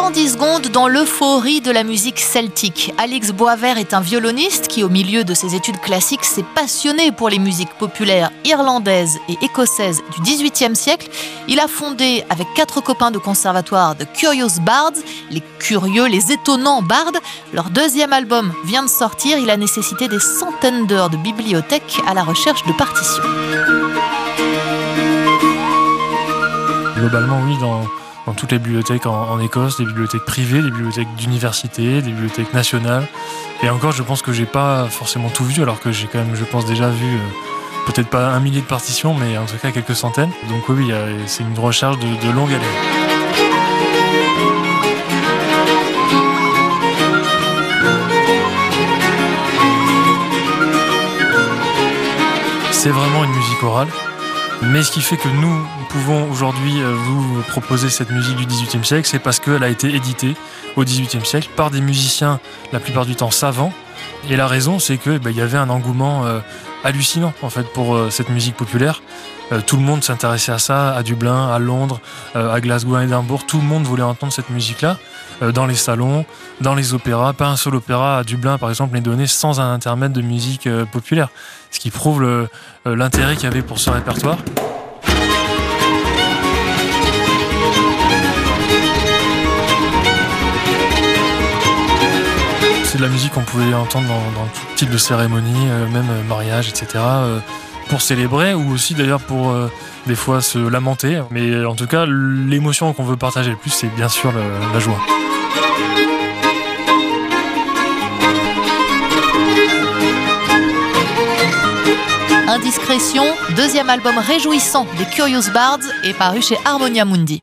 110 secondes dans l'euphorie de la musique celtique. Alix Boisvert est un violoniste qui, au milieu de ses études classiques, s'est passionné pour les musiques populaires irlandaises et écossaises du XVIIIe siècle. Il a fondé, avec quatre copains de conservatoire, The Curious Bards, les curieux, les étonnants bards. Leur deuxième album vient de sortir. Il a nécessité des centaines d'heures de bibliothèque à la recherche de partitions. Globalement, oui, dans dans toutes les bibliothèques en, Écosse, des bibliothèques privées, des bibliothèques d'université, des bibliothèques nationales. Et encore, je pense que j'ai pas forcément tout vu, alors que j'ai quand même, je pense, déjà vu euh, peut-être pas un millier de partitions, mais en tout cas quelques centaines. Donc oui, c'est une recherche de, de longue haleine. C'est vraiment une musique orale. Mais ce qui fait que nous pouvons aujourd'hui euh, vous proposer cette musique du XVIIIe siècle, c'est parce qu'elle a été éditée au XVIIIe siècle par des musiciens, la plupart du temps savants. Et la raison, c'est qu'il bah, y avait un engouement euh, hallucinant en fait pour euh, cette musique populaire. tout le monde s'intéressait à ça, à Dublin, à Londres, à Glasgow, à Édimbourg. Tout le monde voulait entendre cette musique-là dans les salons, dans les opéras. Pas un seul opéra à Dublin, par exemple, n'est donné sans un intermède de musique populaire. Ce qui prouve l'intérêt qu'il y avait pour ce répertoire. De la musique qu'on pouvait entendre dans, tout type de cérémonie, euh, même euh, mariage, etc. Euh, pour célébrer ou aussi d'ailleurs pour des fois se lamenter. Mais en tout cas, l'émotion qu'on veut partager le plus, c'est bien sûr la joie. Indiscrétion, deuxième album réjouissant des Curious Bards, est paru chez Harmonia Mundi.